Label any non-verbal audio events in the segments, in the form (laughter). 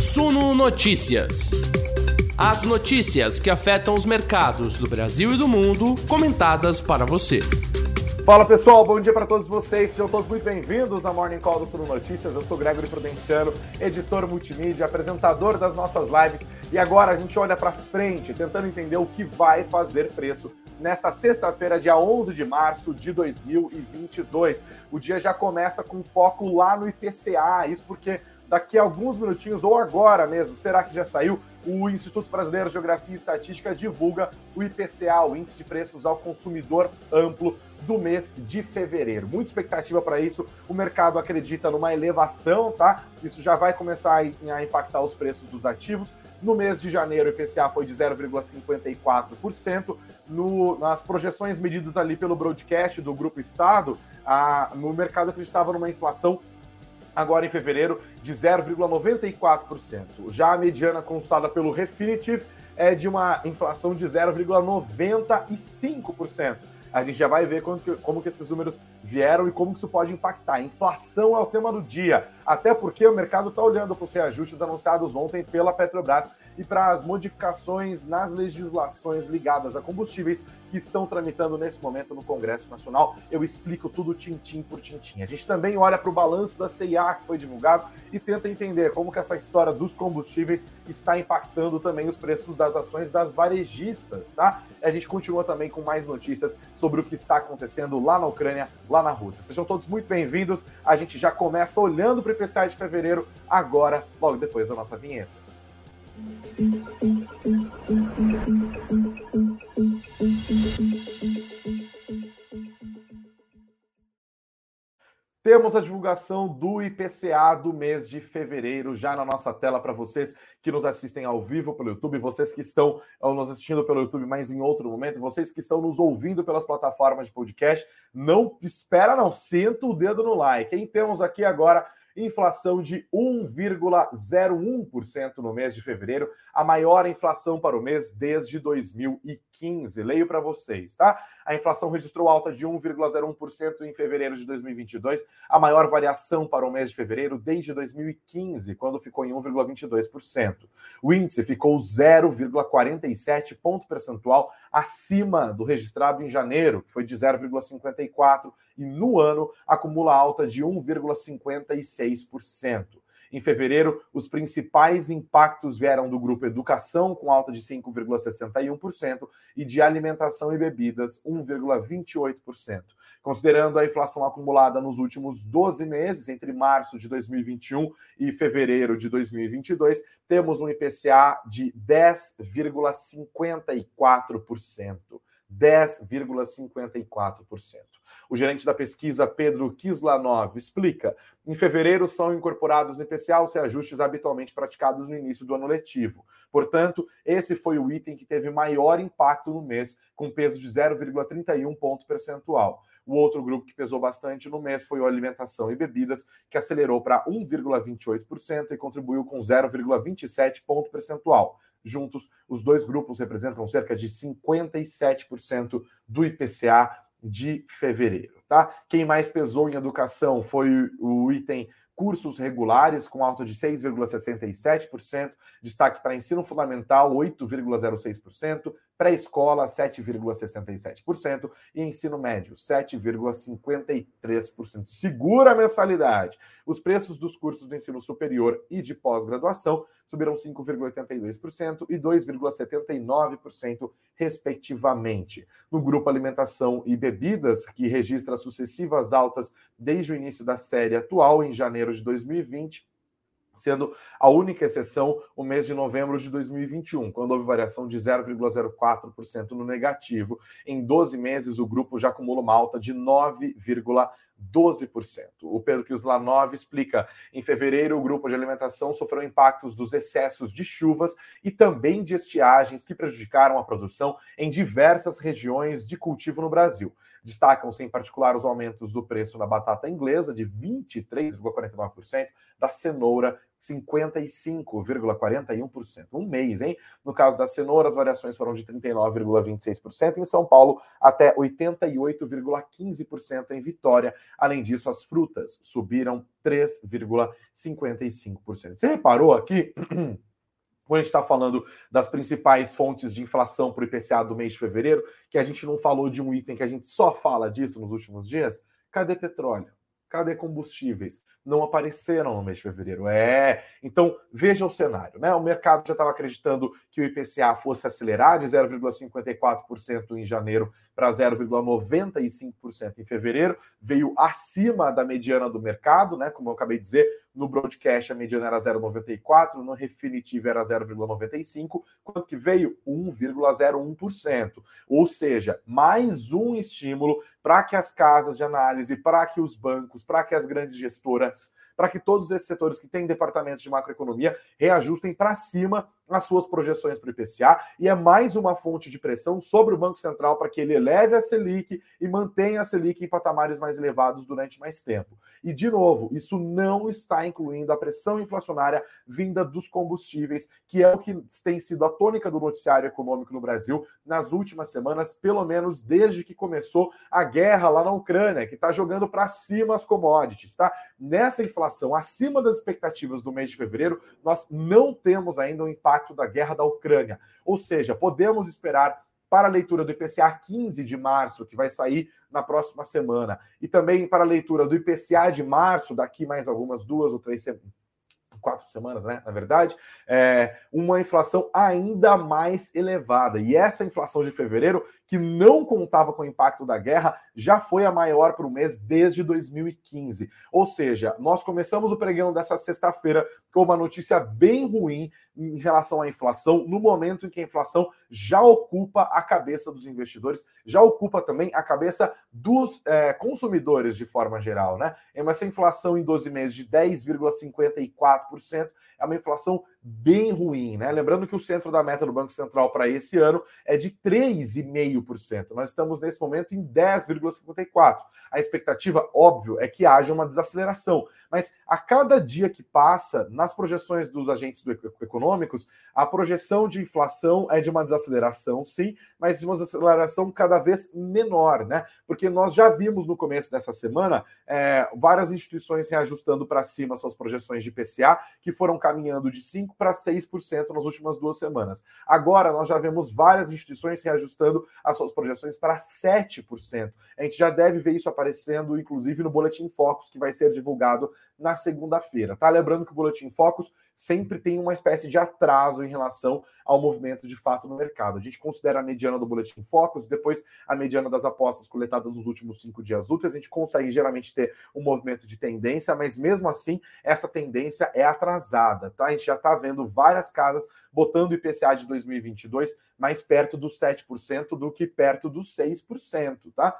Suno Notícias. As notícias que afetam os mercados do Brasil e do mundo, comentadas para você. Fala pessoal, bom dia para todos vocês. Sejam todos muito bem-vindos à Morning Call do Suno Notícias. Eu sou Gregory Prudenciano, editor multimídia, apresentador das nossas lives. E agora a gente olha para frente, tentando entender o que vai fazer preço nesta sexta-feira, dia 11 de março de 2022. O dia já começa com foco lá no IPCA, isso porque daqui a alguns minutinhos, ou agora mesmo, será que já saiu? O Instituto Brasileiro de Geografia e Estatística divulga o IPCA, o Índice de Preços ao Consumidor Amplo do mês de fevereiro. Muita expectativa para isso. O mercado acredita numa elevação, tá? Isso já vai começar a impactar os preços dos ativos. No mês de janeiro, o IPCA foi de 0,54%. No, nas projeções medidas ali pelo broadcast do Grupo Estado, a, no mercado acreditava numa inflação agora em fevereiro, de 0,94%. Já a mediana consultada pelo Refinitiv é de uma inflação de 0,95%. A gente já vai ver como que, como que esses números vieram e como que isso pode impactar. Inflação é o tema do dia, até porque o mercado está olhando para os reajustes anunciados ontem pela Petrobras e para as modificações nas legislações ligadas a combustíveis que estão tramitando nesse momento no Congresso Nacional. Eu explico tudo tintim por tintim. A gente também olha para o balanço da CIA que foi divulgado e tenta entender como que essa história dos combustíveis está impactando também os preços das ações das varejistas, tá? A gente continua também com mais notícias sobre o que está acontecendo lá na Ucrânia, lá na Rússia. Sejam todos muito bem-vindos. A gente já começa olhando para o IPCA de fevereiro, agora, logo depois da nossa vinheta. Temos a divulgação do IPCA do mês de fevereiro já na nossa tela para vocês que nos assistem ao vivo pelo YouTube, vocês que estão nos assistindo pelo YouTube, mas em outro momento, vocês que estão nos ouvindo pelas plataformas de podcast, não espera não, senta o dedo no like. Quem temos aqui agora inflação de 1,01% no mês de fevereiro, a maior inflação para o mês desde 2015. Leio para vocês, tá? A inflação registrou alta de 1,01% em fevereiro de 2022, a maior variação para o mês de fevereiro desde 2015, quando ficou em 1,22%. O índice ficou 0,47 ponto percentual acima do registrado em janeiro, que foi de 0,54 e no ano acumula alta de 1,56%. Em fevereiro, os principais impactos vieram do grupo Educação, com alta de 5,61%, e de alimentação e bebidas, 1,28%. Considerando a inflação acumulada nos últimos 12 meses, entre março de 2021 e fevereiro de 2022, temos um IPCA de 10,54%. 10,54%. O gerente da pesquisa, Pedro Kislanov, explica: em fevereiro são incorporados no IPCA os reajustes habitualmente praticados no início do ano letivo. Portanto, esse foi o item que teve maior impacto no mês, com peso de 0,31 ponto percentual. O outro grupo que pesou bastante no mês foi o alimentação e bebidas, que acelerou para 1,28% e contribuiu com 0,27 ponto percentual. Juntos, os dois grupos representam cerca de 57% do IPCA de fevereiro, tá? Quem mais pesou em educação foi o item cursos regulares, com alta de 6,67%, destaque para ensino fundamental, 8,06%, pré-escola, 7,67%, e ensino médio, 7,53%. Segura a mensalidade. Os preços dos cursos do ensino superior e de pós-graduação subiram 5,82% e 2,79%, respectivamente. No grupo Alimentação e Bebidas, que registra sucessivas altas desde o início da série atual, em janeiro de 2020, sendo a única exceção o mês de novembro de 2021, quando houve variação de 0,04% no negativo. Em 12 meses, o grupo já acumula uma alta de 9,12%. 12%. O Pedro Kislanov explica: em fevereiro, o grupo de alimentação sofreu impactos dos excessos de chuvas e também de estiagens que prejudicaram a produção em diversas regiões de cultivo no Brasil. Destacam-se, em particular, os aumentos do preço da batata inglesa, de 23,49%, da cenoura, 55,41%. Um mês, hein? No caso da cenoura, as variações foram de 39,26% em São Paulo até 88,15% em Vitória Além disso, as frutas subiram 3,55%. Você reparou aqui? (clears throat) quando a gente está falando das principais fontes de inflação para o IPCA do mês de fevereiro, que a gente não falou de um item que a gente só fala disso nos últimos dias, cadê petróleo? Cadê combustíveis? Não apareceram no mês de fevereiro. É. Então, veja o cenário, né? O mercado já estava acreditando que o IPCA fosse acelerar de 0,54% em janeiro para 0,95% em fevereiro. Veio acima da mediana do mercado, né? Como eu acabei de dizer, no broadcast a mediana era 0,94, no Refinitiv era 0,95, quanto que veio 1,01%. Ou seja, mais um estímulo para que as casas de análise, para que os bancos, para que as grandes gestoras para que todos esses setores que têm departamentos de macroeconomia reajustem para cima as suas projeções para o IPCA e é mais uma fonte de pressão sobre o Banco Central para que ele eleve a Selic e mantenha a Selic em patamares mais elevados durante mais tempo. E, de novo, isso não está incluindo a pressão inflacionária vinda dos combustíveis, que é o que tem sido a tônica do noticiário econômico no Brasil nas últimas semanas, pelo menos desde que começou a guerra lá na Ucrânia, que está jogando para cima as commodities, tá? Nessa inflação acima das expectativas do mês de fevereiro, nós não temos ainda impacto impacto da guerra da Ucrânia. Ou seja, podemos esperar para a leitura do IPCA 15 de março, que vai sair na próxima semana, e também para a leitura do IPCA de março, daqui mais algumas duas ou três semanas quatro semanas, né? Na verdade, é uma inflação ainda mais elevada. E essa inflação de fevereiro que não contava com o impacto da guerra, já foi a maior para o mês desde 2015. Ou seja, nós começamos o pregão dessa sexta-feira com uma notícia bem ruim em relação à inflação, no momento em que a inflação já ocupa a cabeça dos investidores, já ocupa também a cabeça dos é, consumidores de forma geral, né? Essa inflação em 12 meses de 10,54% é uma inflação bem ruim, né? Lembrando que o centro da meta do Banco Central para esse ano é de 3,5%. Nós estamos nesse momento em 10,54%. A expectativa, óbvio, é que haja uma desaceleração, mas a cada dia que passa, nas projeções dos agentes econômicos, a projeção de inflação é de uma desaceleração, sim, mas de uma desaceleração cada vez menor, né? Porque nós já vimos no começo dessa semana é, várias instituições reajustando para cima suas projeções de PCA, que foram caminhando de 5 para 6% nas últimas duas semanas. Agora nós já vemos várias instituições reajustando as suas projeções para 7%. A gente já deve ver isso aparecendo, inclusive, no Boletim Focus, que vai ser divulgado na segunda-feira. Tá? Lembrando que o Boletim Focus sempre tem uma espécie de atraso em relação ao movimento de fato no mercado. A gente considera a mediana do Boletim Focus, depois a mediana das apostas coletadas nos últimos cinco dias úteis, a gente consegue geralmente ter um movimento de tendência, mas mesmo assim, essa tendência é atrasada, tá? A gente já está vendo várias casas botando o IPCA de 2022 mais perto dos 7% do que perto dos 6%, tá?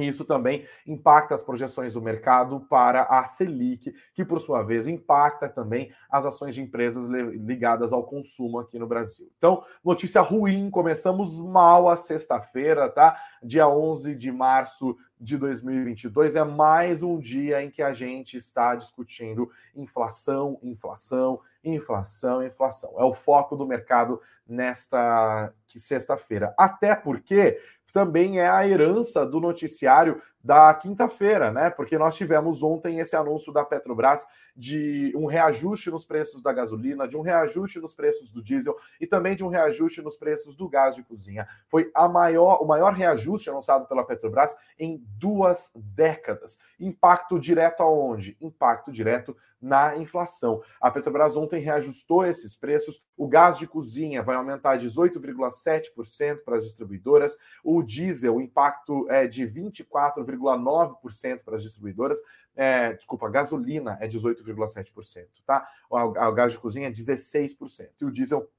Isso também impacta as projeções do mercado para a Selic, que por sua vez impacta também as ações de empresas ligadas ao consumo aqui no Brasil. Então, notícia ruim, começamos mal a sexta-feira, tá? Dia 11 de março de 2022 é mais um dia em que a gente está discutindo inflação, inflação, inflação, inflação. É o foco do mercado nesta sexta-feira. Até porque também é a herança do noticiário da quinta-feira, né? Porque nós tivemos ontem esse anúncio da Petrobras de um reajuste nos preços da gasolina, de um reajuste nos preços do diesel e também de um reajuste nos preços do gás de cozinha. Foi a maior, o maior reajuste anunciado pela Petrobras em duas décadas. Impacto direto aonde? Impacto direto na inflação. A Petrobras ontem reajustou esses preços. O gás de cozinha vai aumentar 18,7% para as distribuidoras. O diesel, o impacto é de 24,9% para as distribuidoras. É, desculpa, a gasolina é 18,7%, tá? O, o gás de cozinha é 16%. E o diesel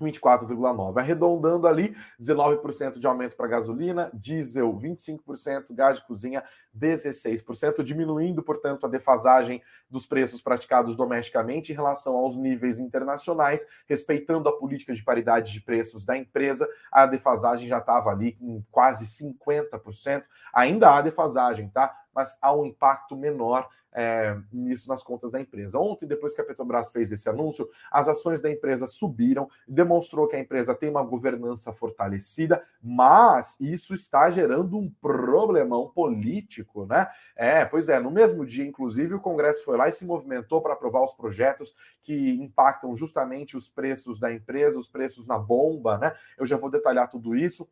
24,9%. Arredondando ali, 19% de aumento para gasolina, diesel 25%, gás de cozinha 16%, diminuindo, portanto, a defasagem dos preços praticados domesticamente em relação aos níveis internacionais, respeitando a política de paridade de preços da empresa, a defasagem já estava ali em quase 50%. Ainda há defasagem, tá? Mas há um impacto menor é, nisso nas contas da empresa. Ontem, depois que a Petrobras fez esse anúncio, as ações da empresa subiram, demonstrou que a empresa tem uma governança fortalecida, mas isso está gerando um problemão político, né? É, pois é, no mesmo dia, inclusive, o Congresso foi lá e se movimentou para aprovar os projetos que impactam justamente os preços da empresa, os preços na bomba, né? Eu já vou detalhar tudo isso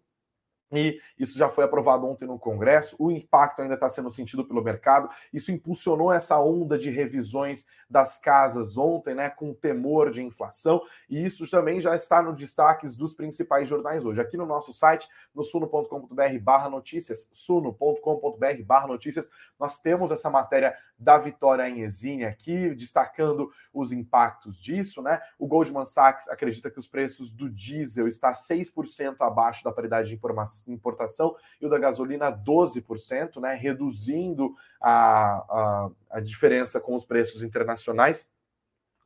e isso já foi aprovado ontem no Congresso. O impacto ainda está sendo sentido pelo mercado. Isso impulsionou essa onda de revisões das casas ontem, né, com temor de inflação. E isso também já está no destaques dos principais jornais hoje. Aqui no nosso site, no suno.com.br/barra notícias, suno.com.br/barra notícias, nós temos essa matéria da vitória Exine aqui, destacando os impactos disso, né? O Goldman Sachs acredita que os preços do diesel está 6% abaixo da paridade de informação importação e o da gasolina 12%, né, reduzindo a, a, a diferença com os preços internacionais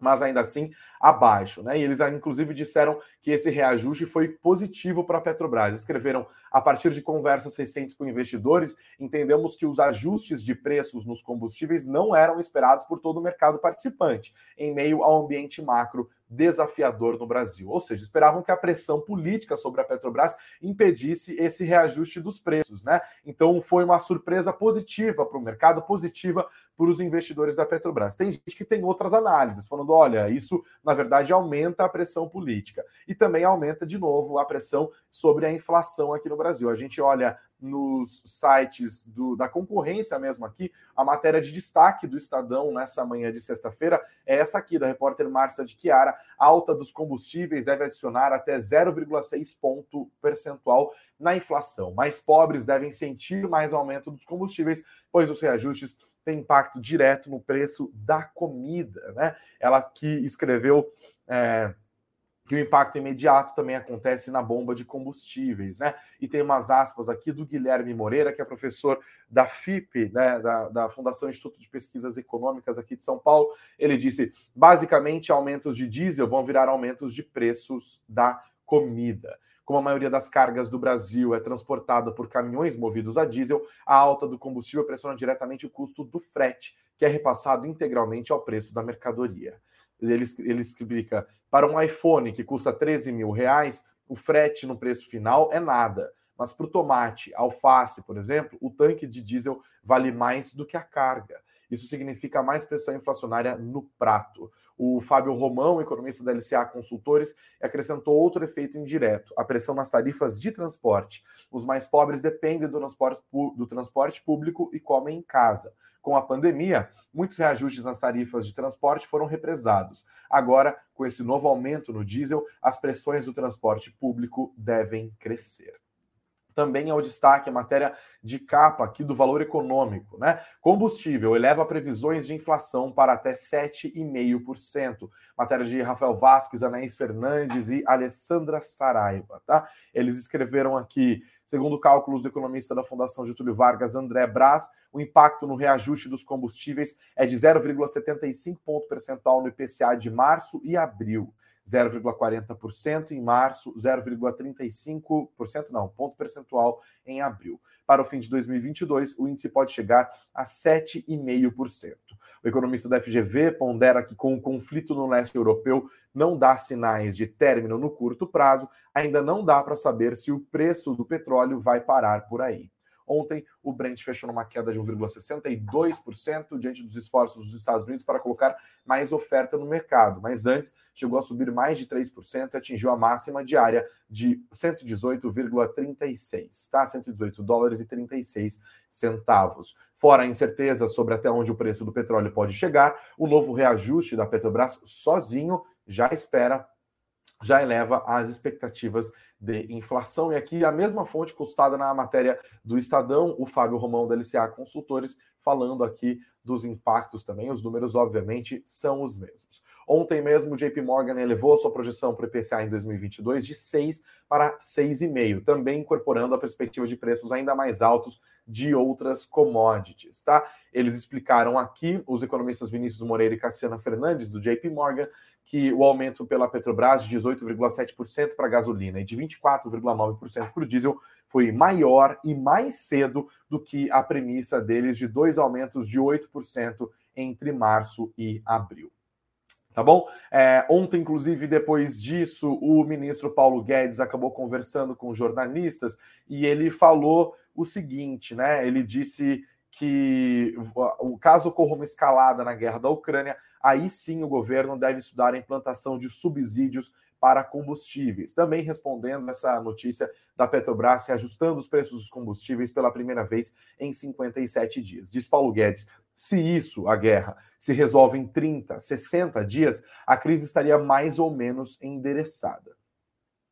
mas ainda assim abaixo. Né? E eles, inclusive, disseram que esse reajuste foi positivo para a Petrobras. Escreveram, a partir de conversas recentes com investidores, entendemos que os ajustes de preços nos combustíveis não eram esperados por todo o mercado participante, em meio ao ambiente macro desafiador no Brasil. Ou seja, esperavam que a pressão política sobre a Petrobras impedisse esse reajuste dos preços, né? Então foi uma surpresa positiva para o mercado, positiva para os investidores da Petrobras. Tem gente que tem outras análises, falando: olha, isso na verdade aumenta a pressão política e também aumenta de novo a pressão sobre a inflação aqui no Brasil. A gente olha nos sites do, da concorrência mesmo aqui, a matéria de destaque do Estadão nessa manhã de sexta-feira é essa aqui, da repórter Márcia de Chiara. alta dos combustíveis deve adicionar até 0,6 ponto percentual na inflação. Mais pobres devem sentir mais aumento dos combustíveis, pois os reajustes têm impacto direto no preço da comida. Né? Ela que escreveu. É, que o impacto imediato também acontece na bomba de combustíveis, né? E tem umas aspas aqui do Guilherme Moreira, que é professor da FIP, né, da, da Fundação Instituto de Pesquisas Econômicas aqui de São Paulo. Ele disse: basicamente, aumentos de diesel vão virar aumentos de preços da comida. Como a maioria das cargas do Brasil é transportada por caminhões movidos a diesel, a alta do combustível pressiona diretamente o custo do frete, que é repassado integralmente ao preço da mercadoria ele, ele explica, para um iPhone que custa 13 mil reais, o frete no preço final é nada. Mas para o tomate, alface, por exemplo, o tanque de diesel vale mais do que a carga. Isso significa mais pressão inflacionária no prato. O Fábio Romão, economista da LCA Consultores, acrescentou outro efeito indireto: a pressão nas tarifas de transporte. Os mais pobres dependem do transporte, do transporte público e comem em casa. Com a pandemia, muitos reajustes nas tarifas de transporte foram represados. Agora, com esse novo aumento no diesel, as pressões do transporte público devem crescer também é o destaque a matéria de capa aqui do valor econômico, né? Combustível eleva previsões de inflação para até 7,5%. Matéria de Rafael Vasques, Anaís Fernandes e Alessandra Saraiva, tá? Eles escreveram aqui, segundo cálculos do economista da Fundação Getúlio Vargas, André Braz, o impacto no reajuste dos combustíveis é de 0,75 ponto percentual no IPCA de março e abril. 0,40% em março, 0,35%, não, ponto percentual em abril. Para o fim de 2022, o índice pode chegar a 7,5%. O economista da FGV pondera que, com o conflito no leste europeu não dá sinais de término no curto prazo, ainda não dá para saber se o preço do petróleo vai parar por aí. Ontem, o Brent fechou numa queda de 1,62% diante dos esforços dos Estados Unidos para colocar mais oferta no mercado. Mas antes, chegou a subir mais de 3% e atingiu a máxima diária de 118,36, tá? 118 dólares e 36 centavos. Fora a incerteza sobre até onde o preço do petróleo pode chegar, o novo reajuste da Petrobras sozinho já espera já eleva as expectativas de inflação. E aqui a mesma fonte custada na matéria do Estadão, o Fábio Romão da LCA Consultores, falando aqui dos impactos também. Os números, obviamente, são os mesmos. Ontem mesmo, o JP Morgan elevou sua projeção para o IPCA em 2022 de 6 para 6,5, também incorporando a perspectiva de preços ainda mais altos de outras commodities, tá? Eles explicaram aqui, os economistas Vinícius Moreira e Cassiana Fernandes, do JP Morgan, que o aumento pela Petrobras de 18,7% para a gasolina e de 24,9% para o diesel foi maior e mais cedo do que a premissa deles de dois aumentos de 8% entre março e abril. Tá bom? É, ontem, inclusive, depois disso, o ministro Paulo Guedes acabou conversando com jornalistas e ele falou o seguinte, né? Ele disse que o caso ocorra uma escalada na guerra da Ucrânia, aí sim o governo deve estudar a implantação de subsídios para combustíveis. Também respondendo essa notícia da Petrobras reajustando os preços dos combustíveis pela primeira vez em 57 dias. Diz Paulo Guedes: se isso, a guerra, se resolve em 30, 60 dias, a crise estaria mais ou menos endereçada.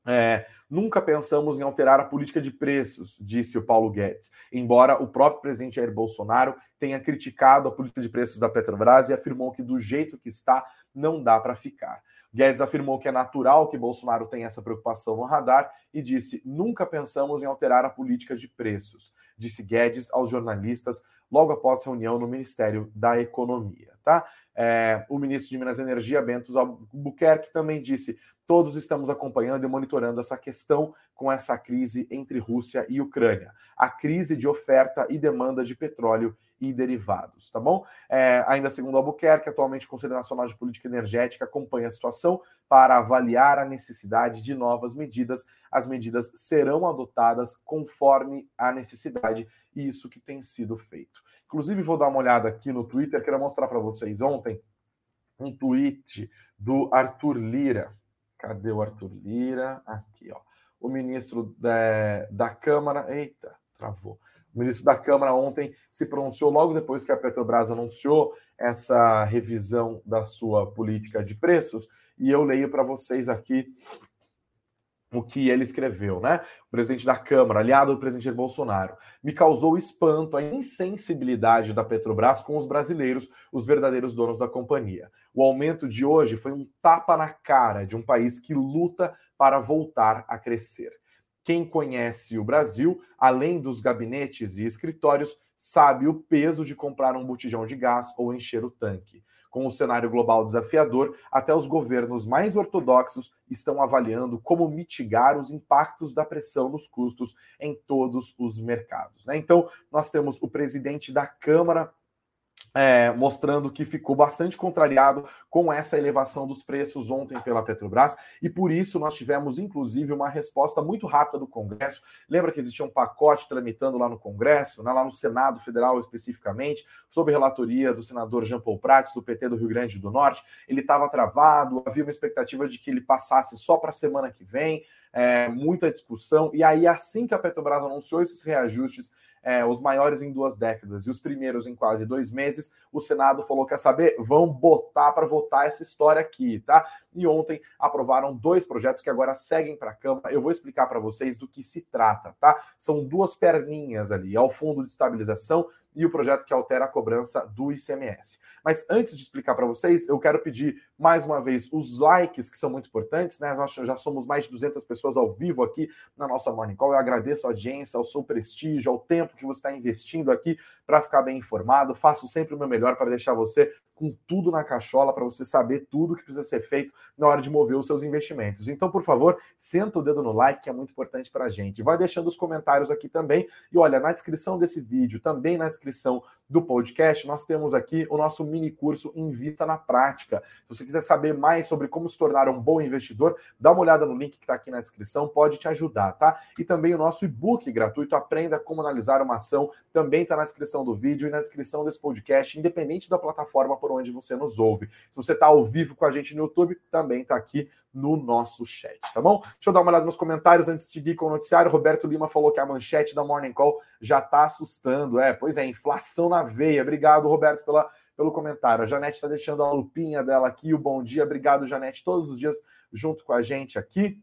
É, nunca pensamos em alterar a política de preços, disse o Paulo Guedes, embora o próprio presidente Jair Bolsonaro tenha criticado a política de preços da Petrobras e afirmou que do jeito que está não dá para ficar. Guedes afirmou que é natural que Bolsonaro tenha essa preocupação no radar e disse: nunca pensamos em alterar a política de preços, disse Guedes aos jornalistas logo após reunião no Ministério da Economia. Tá? É, o ministro de Minas e Energia, Bento Albuquerque, também disse: todos estamos acompanhando e monitorando essa questão com essa crise entre Rússia e Ucrânia, a crise de oferta e demanda de petróleo e derivados, tá bom? É, ainda segundo Albuquerque, atualmente o Conselho Nacional de Política Energética acompanha a situação para avaliar a necessidade de novas medidas. As medidas serão adotadas conforme a necessidade, e isso que tem sido feito. Inclusive, vou dar uma olhada aqui no Twitter, quero mostrar para vocês ontem um tweet do Arthur Lira. Cadê o Arthur Lira? Aqui, ó. O ministro da, da Câmara. Eita, travou. O ministro da Câmara ontem se pronunciou logo depois que a Petrobras anunciou essa revisão da sua política de preços, e eu leio para vocês aqui o que ele escreveu, né? O presidente da Câmara, aliado do presidente Bolsonaro, me causou espanto a insensibilidade da Petrobras com os brasileiros, os verdadeiros donos da companhia. O aumento de hoje foi um tapa na cara de um país que luta para voltar a crescer. Quem conhece o Brasil, além dos gabinetes e escritórios, sabe o peso de comprar um botijão de gás ou encher o tanque. Com o cenário global desafiador, até os governos mais ortodoxos estão avaliando como mitigar os impactos da pressão nos custos em todos os mercados. Né? Então, nós temos o presidente da Câmara é, mostrando que ficou bastante contrariado com essa elevação dos preços ontem pela Petrobras, e por isso nós tivemos, inclusive, uma resposta muito rápida do Congresso. Lembra que existia um pacote tramitando lá no Congresso, né, lá no Senado Federal especificamente, sob relatoria do senador Jean Paul Prats, do PT do Rio Grande do Norte. Ele estava travado, havia uma expectativa de que ele passasse só para a semana que vem, é, muita discussão, e aí, assim que a Petrobras anunciou esses reajustes, é, os maiores em duas décadas e os primeiros em quase dois meses, o Senado falou: quer saber? Vão botar para votar essa história aqui, tá? E ontem aprovaram dois projetos que agora seguem para a Câmara. Eu vou explicar para vocês do que se trata, tá? São duas perninhas ali: ao Fundo de Estabilização e o projeto que altera a cobrança do ICMS. Mas antes de explicar para vocês, eu quero pedir mais uma vez os likes, que são muito importantes, né? Nós já somos mais de 200 pessoas ao vivo aqui na nossa Morning Call. Eu agradeço a audiência, ao seu prestígio, ao tempo que você está investindo aqui para ficar bem informado. Faço sempre o meu melhor para deixar você com tudo na cachola, para você saber tudo que precisa ser feito na hora de mover os seus investimentos. Então, por favor, senta o dedo no like, que é muito importante para a gente. Vai deixando os comentários aqui também. E olha, na descrição desse vídeo, também na descrição descrição do podcast, nós temos aqui o nosso mini curso Invista na Prática. Se você quiser saber mais sobre como se tornar um bom investidor, dá uma olhada no link que está aqui na descrição, pode te ajudar, tá? E também o nosso e-book gratuito, Aprenda Como Analisar uma Ação, também está na descrição do vídeo e na descrição desse podcast, independente da plataforma por onde você nos ouve. Se você está ao vivo com a gente no YouTube, também está aqui no nosso chat, tá bom? Deixa eu dar uma olhada nos comentários antes de seguir com o noticiário. Roberto Lima falou que a manchete da Morning Call já está assustando. É, pois é, inflação na veia. Obrigado, Roberto, pela, pelo comentário. A Janete está deixando a lupinha dela aqui. O bom dia. Obrigado, Janete, todos os dias junto com a gente aqui.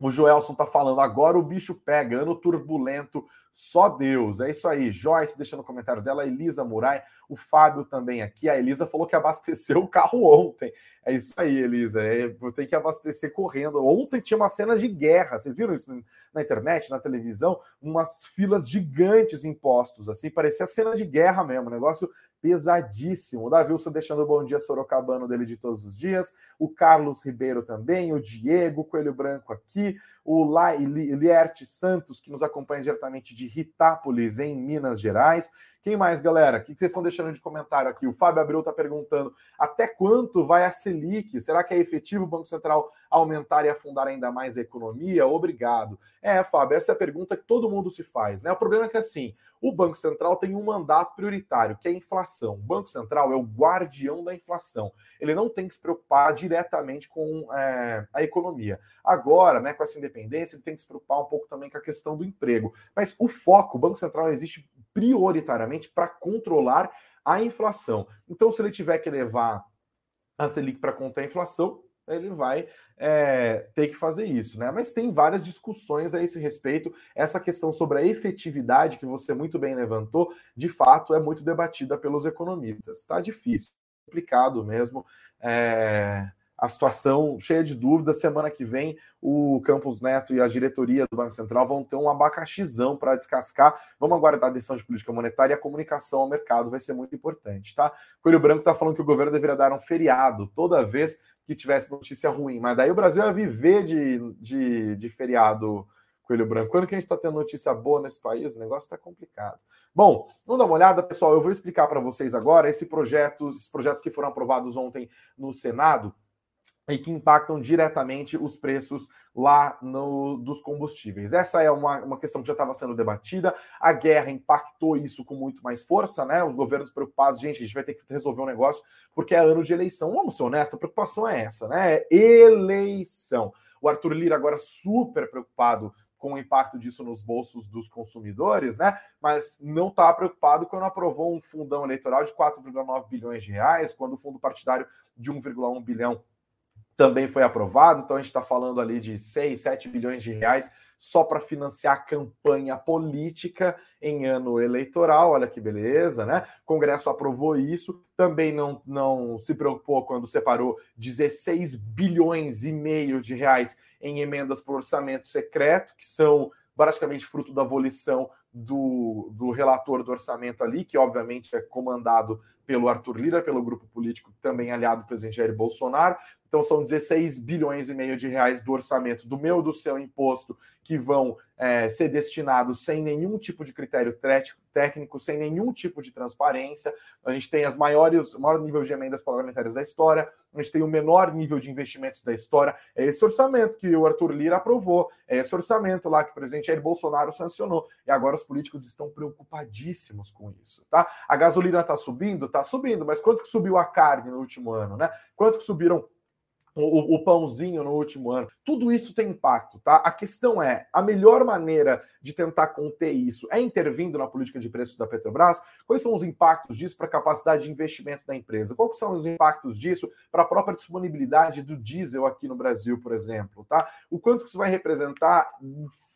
O Joelson tá falando, agora o bicho pega, ano turbulento, só Deus. É isso aí. Joyce deixando o comentário dela, Elisa Murai, o Fábio também aqui. A Elisa falou que abasteceu o carro ontem. É isso aí, Elisa. É, tem que abastecer correndo. Ontem tinha uma cena de guerra. Vocês viram isso na internet, na televisão? Umas filas gigantes em postos, assim. Parecia cena de guerra mesmo. Negócio pesadíssimo. O Davilson deixando o bom dia sorocabano dele de todos os dias. O Carlos Ribeiro também. O Diego Coelho Branco aqui. O Lierte Santos, que nos acompanha diretamente de Ritápolis, em Minas Gerais. Quem mais, galera? O que vocês estão deixando de comentário aqui? O Fábio Abreu está perguntando até quanto vai a Selic? Será que é efetivo o Banco Central aumentar e afundar ainda mais a economia? Obrigado. É, Fábio, essa é a pergunta que todo mundo se faz, né? O problema é que assim, o Banco Central tem um mandato prioritário, que é a inflação. O Banco Central é o guardião da inflação. Ele não tem que se preocupar diretamente com é, a economia. Agora, né, com essa independência, ele tem que se preocupar um pouco também com a questão do emprego. Mas o foco, o Banco Central existe prioritariamente para controlar a inflação. Então, se ele tiver que levar a Selic para conter a inflação, ele vai é, ter que fazer isso, né? Mas tem várias discussões a esse respeito. Essa questão sobre a efetividade que você muito bem levantou, de fato, é muito debatida pelos economistas. Está difícil, complicado mesmo. É, a situação cheia de dúvidas. Semana que vem, o Campos Neto e a diretoria do Banco Central vão ter um abacaxizão para descascar. Vamos aguardar a decisão de política monetária e a comunicação ao mercado vai ser muito importante, tá? Coelho Branco está falando que o governo deveria dar um feriado toda vez que tivesse notícia ruim. Mas daí o Brasil ia viver de, de, de feriado Coelho Branco. Quando que a gente está tendo notícia boa nesse país? O negócio está complicado. Bom, vamos dar uma olhada, pessoal. Eu vou explicar para vocês agora esse projeto, esses projetos que foram aprovados ontem no Senado e que impactam diretamente os preços lá no, dos combustíveis. Essa é uma, uma questão que já estava sendo debatida. A guerra impactou isso com muito mais força, né? Os governos preocupados, gente, a gente vai ter que resolver um negócio porque é ano de eleição. Vamos ser honestos, a preocupação é essa, né? É eleição. O Arthur Lira agora super preocupado com o impacto disso nos bolsos dos consumidores, né? Mas não está preocupado quando aprovou um fundão eleitoral de 4,9 bilhões de reais, quando o fundo partidário de 1,1 bilhão também foi aprovado, então a gente está falando ali de 6, 7 bilhões de reais só para financiar a campanha política em ano eleitoral. Olha que beleza, né? O Congresso aprovou isso, também não, não se preocupou quando separou 16 bilhões e meio de reais em emendas por orçamento secreto, que são praticamente fruto da volição do, do relator do orçamento ali, que obviamente é comandado pelo Arthur Lira, pelo grupo político também aliado do presidente Jair Bolsonaro. Então são 16 bilhões e meio de reais do orçamento do meu do seu imposto que vão é, ser destinados sem nenhum tipo de critério técnico, sem nenhum tipo de transparência. A gente tem as maiores, o maior nível de emendas parlamentares da história, a gente tem o menor nível de investimentos da história. É esse orçamento que o Arthur Lira aprovou, é esse orçamento lá que o presidente Jair Bolsonaro sancionou. E agora os políticos estão preocupadíssimos com isso, tá? A gasolina está subindo, está subindo, mas quanto que subiu a carne no último ano, né? Quanto que subiram o, o, pãozinho no último ano. Tudo isso tem impacto, tá? A questão é: a melhor maneira de tentar conter isso é intervindo na política de preços da Petrobras? Quais são os impactos disso para a capacidade de investimento da empresa? Quais são os impactos disso para a própria disponibilidade do diesel aqui no Brasil, por exemplo, tá? O quanto que isso vai representar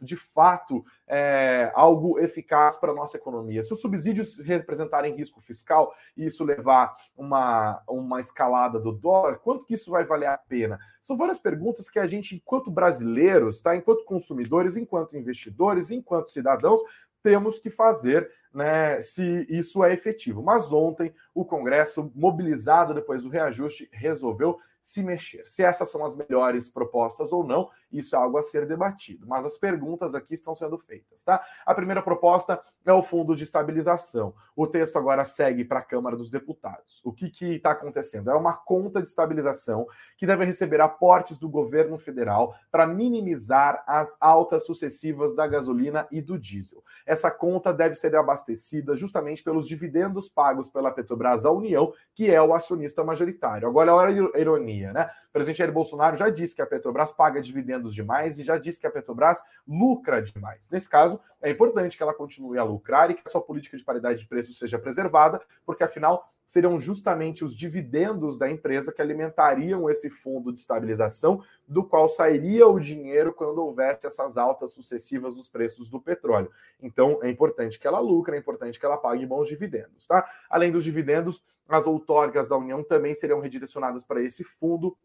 de fato é, algo eficaz para a nossa economia. Se os subsídios representarem risco fiscal e isso levar uma, uma escalada do dólar, quanto que isso vai valer pena? São várias perguntas que a gente, enquanto brasileiros, tá, enquanto consumidores, enquanto investidores, enquanto cidadãos, temos que fazer né, se isso é efetivo. Mas ontem o Congresso, mobilizado depois do reajuste, resolveu se mexer. Se essas são as melhores propostas ou não, isso é algo a ser debatido. Mas as perguntas aqui estão sendo feitas, tá? A primeira proposta é o Fundo de Estabilização. O texto agora segue para a Câmara dos Deputados. O que está acontecendo? É uma conta de estabilização que deve receber aportes do governo federal para minimizar as altas sucessivas da gasolina e do diesel. Essa conta deve ser abastecida justamente pelos dividendos pagos pela Petrobras à União, que é o acionista majoritário. Agora, olha a ironia né? Presidente Jair Bolsonaro já disse que a Petrobras paga dividendos demais e já disse que a Petrobras lucra demais. Nesse caso, é importante que ela continue a lucrar e que a sua política de paridade de preços seja preservada, porque afinal seriam justamente os dividendos da empresa que alimentariam esse fundo de estabilização, do qual sairia o dinheiro quando houvesse essas altas sucessivas dos preços do petróleo. Então, é importante que ela lucre, é importante que ela pague bons dividendos, tá? Além dos dividendos, as outorgas da União também seriam redirecionadas para esse fundo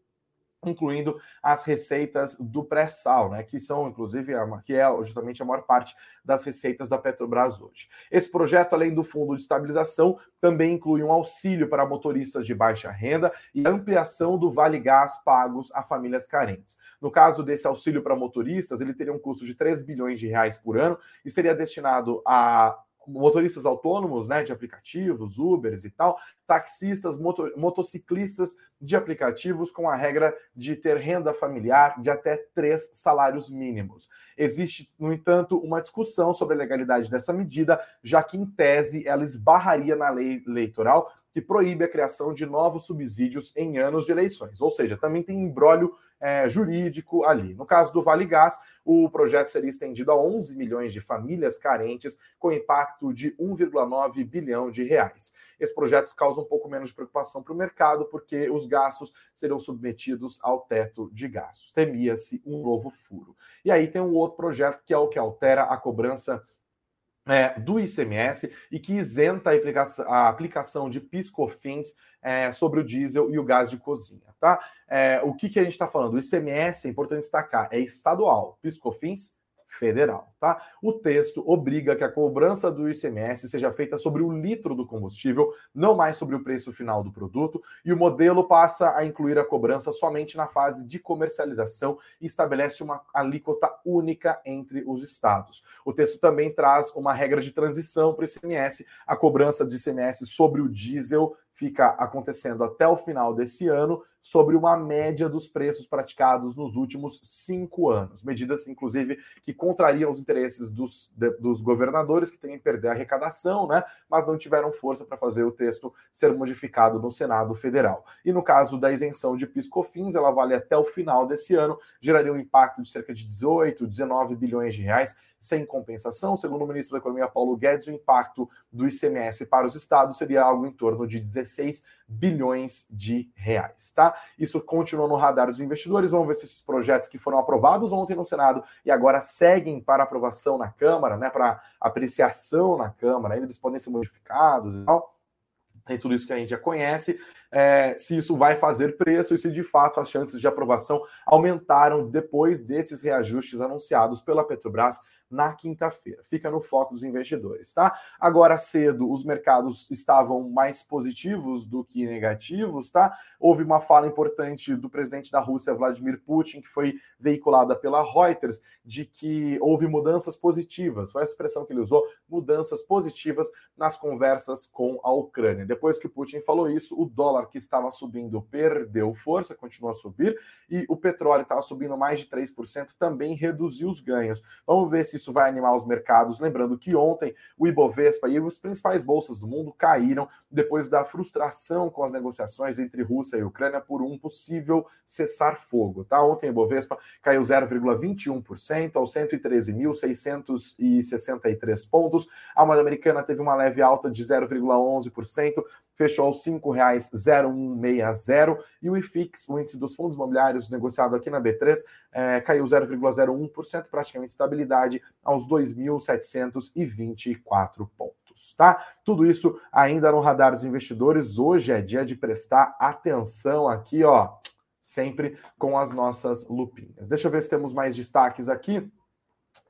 incluindo as receitas do pré-sal, né, que são inclusive que é justamente a maior parte das receitas da Petrobras hoje. Esse projeto, além do fundo de estabilização, também inclui um auxílio para motoristas de baixa renda e ampliação do vale gás pagos a famílias carentes. No caso desse auxílio para motoristas, ele teria um custo de 3 bilhões de reais por ano e seria destinado a motoristas autônomos, né, de aplicativos, Ubers e tal, taxistas, motor, motociclistas de aplicativos com a regra de ter renda familiar de até três salários mínimos. Existe, no entanto, uma discussão sobre a legalidade dessa medida, já que, em tese, ela esbarraria na lei eleitoral que proíbe a criação de novos subsídios em anos de eleições. Ou seja, também tem embrólio é, jurídico ali. No caso do Vale Gás, o projeto seria estendido a 11 milhões de famílias carentes, com impacto de 1,9 bilhão de reais. Esse projeto causa um pouco menos de preocupação para o mercado, porque os gastos serão submetidos ao teto de gastos. Temia-se um novo furo. E aí tem um outro projeto que é o que altera a cobrança é, do ICMS e que isenta a aplicação, a aplicação de piscofins é, sobre o diesel e o gás de cozinha, tá? É, o que, que a gente está falando? O ICMS, é importante destacar, é estadual, piscofins federal, tá? O texto obriga que a cobrança do ICMS seja feita sobre o litro do combustível, não mais sobre o preço final do produto, e o modelo passa a incluir a cobrança somente na fase de comercialização e estabelece uma alíquota única entre os estados. O texto também traz uma regra de transição para o ICMS, a cobrança de ICMS sobre o diesel fica acontecendo até o final desse ano, sobre uma média dos preços praticados nos últimos cinco anos. Medidas, inclusive, que contrariam os interesses dos, de, dos governadores, que temem perder a arrecadação, né? mas não tiveram força para fazer o texto ser modificado no Senado Federal. E no caso da isenção de PIS/COFINS, ela vale até o final desse ano, geraria um impacto de cerca de 18, 19 bilhões de reais sem compensação. Segundo o ministro da Economia Paulo Guedes, o impacto do ICMS para os estados seria algo em torno de 16 bilhões de reais, tá? Isso continua no radar dos investidores. Vamos ver se esses projetos que foram aprovados ontem no Senado e agora seguem para aprovação na Câmara, né, para apreciação na Câmara, ainda eles podem ser modificados e tal tem tudo isso que a gente já conhece, é, se isso vai fazer preço e se de fato as chances de aprovação aumentaram depois desses reajustes anunciados pela Petrobras na quinta-feira. Fica no foco dos investidores, tá? Agora cedo os mercados estavam mais positivos do que negativos, tá? Houve uma fala importante do presidente da Rússia, Vladimir Putin, que foi veiculada pela Reuters, de que houve mudanças positivas. Foi a expressão que ele usou, mudanças positivas nas conversas com a Ucrânia. Depois que Putin falou isso, o dólar que estava subindo perdeu força, continuou a subir, e o petróleo estava subindo mais de 3%, também reduziu os ganhos. Vamos ver se isso vai animar os mercados. Lembrando que ontem o Ibovespa e as principais bolsas do mundo caíram depois da frustração com as negociações entre Rússia e Ucrânia por um possível cessar-fogo. Tá? Ontem o Ibovespa caiu 0,21% aos 113.663 pontos. A moeda americana teve uma leve alta de 0,11%, fechou aos R$ 5,0160 e o IFIX, o índice dos fundos imobiliários negociado aqui na B3, é, caiu 0,01%, praticamente estabilidade aos 2.724 pontos, tá? Tudo isso ainda no radar dos investidores. Hoje é dia de prestar atenção aqui, ó, sempre com as nossas lupinhas. Deixa eu ver se temos mais destaques aqui.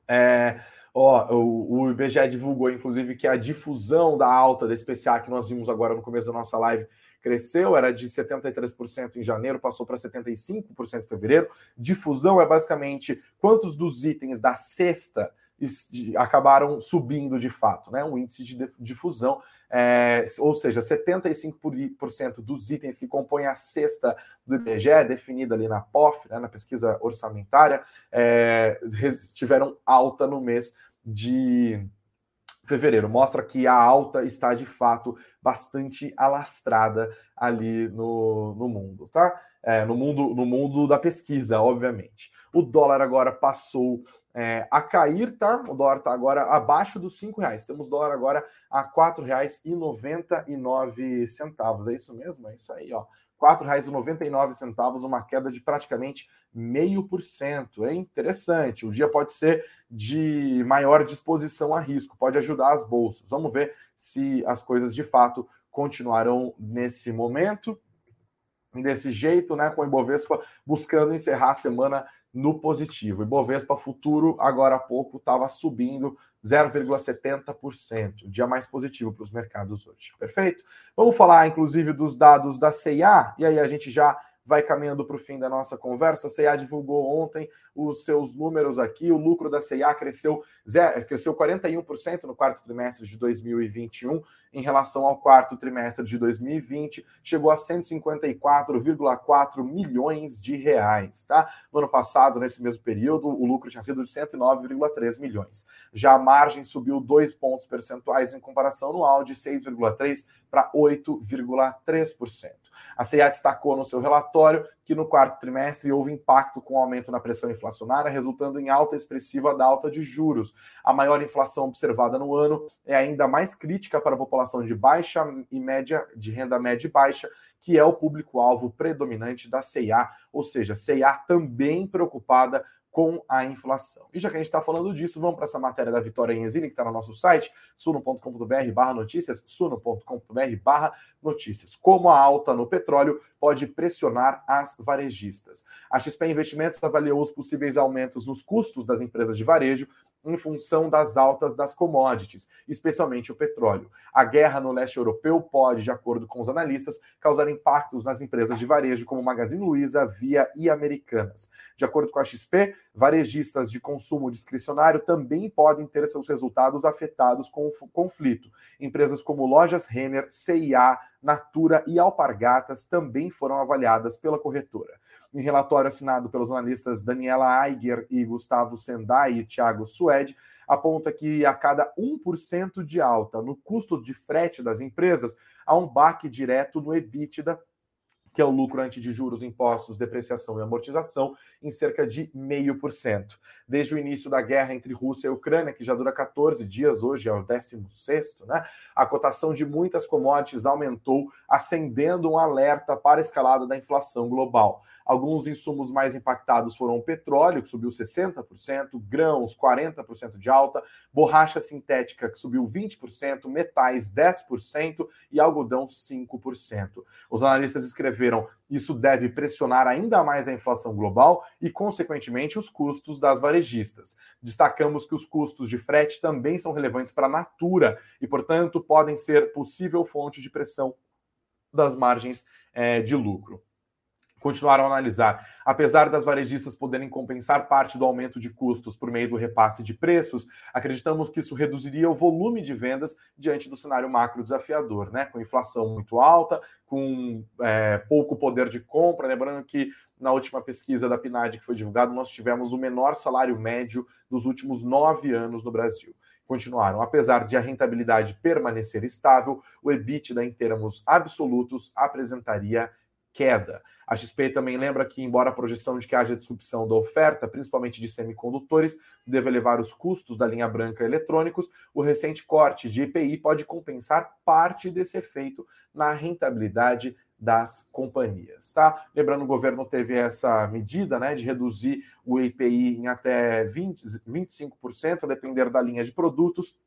É, Ó, o, o IBGE divulgou, inclusive, que a difusão da alta desse PCA que nós vimos agora no começo da nossa live cresceu, era de 73% em janeiro, passou para 75% em fevereiro. Difusão é basicamente quantos dos itens da cesta acabaram subindo de fato, né? Um índice de difusão, é, ou seja, 75% dos itens que compõem a cesta do IBGE, definida ali na POF, né, na pesquisa orçamentária, é, tiveram alta no mês de fevereiro. Mostra que a alta está de fato bastante alastrada ali no, no mundo, tá? É, no mundo no mundo da pesquisa, obviamente. O dólar agora passou é, a cair, tá? O dólar está agora abaixo dos cinco reais. Temos dólar agora a quatro reais e noventa e nove centavos. É isso mesmo? É isso aí, ó. R$ 4,99, uma queda de praticamente meio por cento. É interessante. O dia pode ser de maior disposição a risco, pode ajudar as bolsas. Vamos ver se as coisas de fato continuarão nesse momento, desse jeito, né? Com o Ibovespa buscando encerrar a semana no positivo. Ibovespa futuro, agora há pouco, estava subindo 0,70%, dia mais positivo para os mercados hoje. Perfeito? Vamos falar, inclusive, dos dados da CIA, e aí a gente já vai caminhando para o fim da nossa conversa. A CIA divulgou ontem os seus números aqui. O lucro da CIA cresceu, cresceu 41% no quarto trimestre de 2021 em relação ao quarto trimestre de 2020, chegou a 154,4 milhões de reais, tá? No ano passado, nesse mesmo período, o lucro tinha sido de 109,3 milhões. Já a margem subiu 2 pontos percentuais em comparação anual de 6,3 para 8,3%. A CIA destacou no seu relatório que no quarto trimestre houve impacto com aumento na pressão inflacionária, resultando em alta expressiva da alta de juros. A maior inflação observada no ano é ainda mais crítica para a população de baixa e média, de renda média e baixa, que é o público-alvo predominante da CIA, ou seja, CIA também preocupada com a inflação. E já que a gente está falando disso, vamos para essa matéria da Vitória Enzini, que está no nosso site, suno.com.br barra notícias, suno.com.br barra notícias. Como a alta no petróleo pode pressionar as varejistas. A XP Investimentos avaliou os possíveis aumentos nos custos das empresas de varejo em função das altas das commodities, especialmente o petróleo. A guerra no leste europeu pode, de acordo com os analistas, causar impactos nas empresas de varejo como Magazine Luiza, Via e Americanas. De acordo com a XP, varejistas de consumo discricionário também podem ter seus resultados afetados com o conflito. Empresas como Lojas Renner, CIA, Natura e Alpargatas também foram avaliadas pela corretora. Em relatório assinado pelos analistas Daniela Eiger e Gustavo Sendai e Thiago Suede, aponta que a cada 1% de alta no custo de frete das empresas, há um baque direto no EBITDA que é o lucro antes de juros, impostos, depreciação e amortização, em cerca de 0,5%. Desde o início da guerra entre Rússia e Ucrânia, que já dura 14 dias, hoje é o 16, né? A cotação de muitas commodities aumentou, acendendo um alerta para a escalada da inflação global. Alguns insumos mais impactados foram o petróleo, que subiu 60%, grãos, 40% de alta, borracha sintética, que subiu 20%, metais, 10% e algodão, 5%. Os analistas escreveram: isso deve pressionar ainda mais a inflação global e, consequentemente, os custos das varejistas. Destacamos que os custos de frete também são relevantes para a Natura e, portanto, podem ser possível fonte de pressão das margens é, de lucro continuaram a analisar. Apesar das varejistas poderem compensar parte do aumento de custos por meio do repasse de preços, acreditamos que isso reduziria o volume de vendas diante do cenário macro desafiador, né? Com inflação muito alta, com é, pouco poder de compra. Lembrando que na última pesquisa da PNAD que foi divulgada, nós tivemos o menor salário médio dos últimos nove anos no Brasil continuaram. Apesar de a rentabilidade permanecer estável, o EBITDA em termos absolutos apresentaria queda. A XP também lembra que, embora a projeção de que haja disrupção da oferta, principalmente de semicondutores, deve elevar os custos da linha branca eletrônicos, o recente corte de IPI pode compensar parte desse efeito na rentabilidade das companhias, tá? Lembrando, o governo teve essa medida, né, de reduzir o IPI em até 20, 25%, a depender da linha de produtos,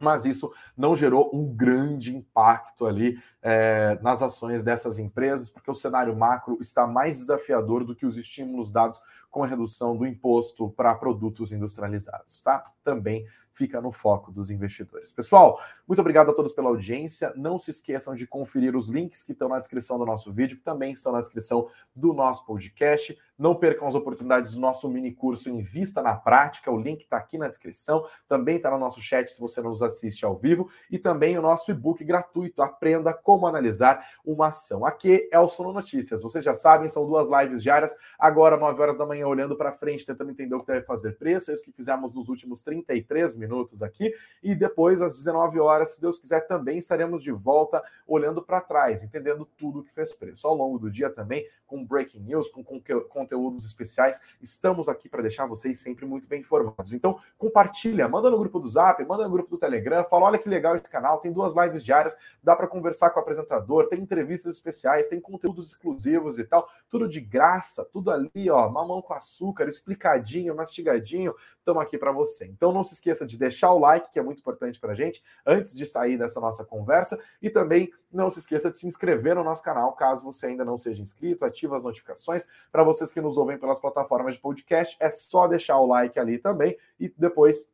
mas isso não gerou um grande impacto ali é, nas ações dessas empresas, porque o cenário macro está mais desafiador do que os estímulos dados com a redução do imposto para produtos industrializados, tá? Também fica no foco dos investidores. Pessoal, muito obrigado a todos pela audiência. Não se esqueçam de conferir os links que estão na descrição do nosso vídeo, que também estão na descrição do nosso podcast. Não percam as oportunidades do nosso mini curso Invista na Prática. O link está aqui na descrição. Também está no nosso chat se você nos assiste ao vivo. E também o nosso e-book gratuito. Aprenda como analisar uma ação. Aqui é o Sono Notícias. Vocês já sabem, são duas lives diárias. Agora, 9 horas da manhã, olhando para frente, tentando entender o que deve fazer preço. É isso que fizemos nos últimos 33 minutos aqui. E depois, às 19 horas, se Deus quiser, também estaremos de volta olhando para trás, entendendo tudo o que fez preço. Ao longo do dia também, com breaking news, com conteúdos especiais, estamos aqui para deixar vocês sempre muito bem informados. Então, compartilha, manda no grupo do Zap, manda no grupo do Telegram, fala, olha que legal esse canal, tem duas lives diárias, dá para conversar com o apresentador, tem entrevistas especiais, tem conteúdos exclusivos e tal, tudo de graça, tudo ali, ó, mamão com açúcar, explicadinho, mastigadinho, estamos aqui para você. Então não se esqueça de deixar o like, que é muito importante para a gente, antes de sair dessa nossa conversa, e também não se esqueça de se inscrever no nosso canal, caso você ainda não seja inscrito, ativa as notificações. Para vocês que nos ouvem pelas plataformas de podcast, é só deixar o like ali também e depois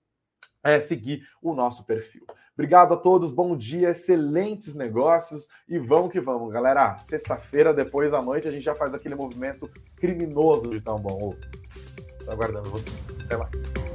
é, seguir o nosso perfil. Obrigado a todos, bom dia, excelentes negócios e vamos que vamos, galera. Sexta-feira, depois da noite, a gente já faz aquele movimento criminoso de tão bom. Estou aguardando vocês. Até mais.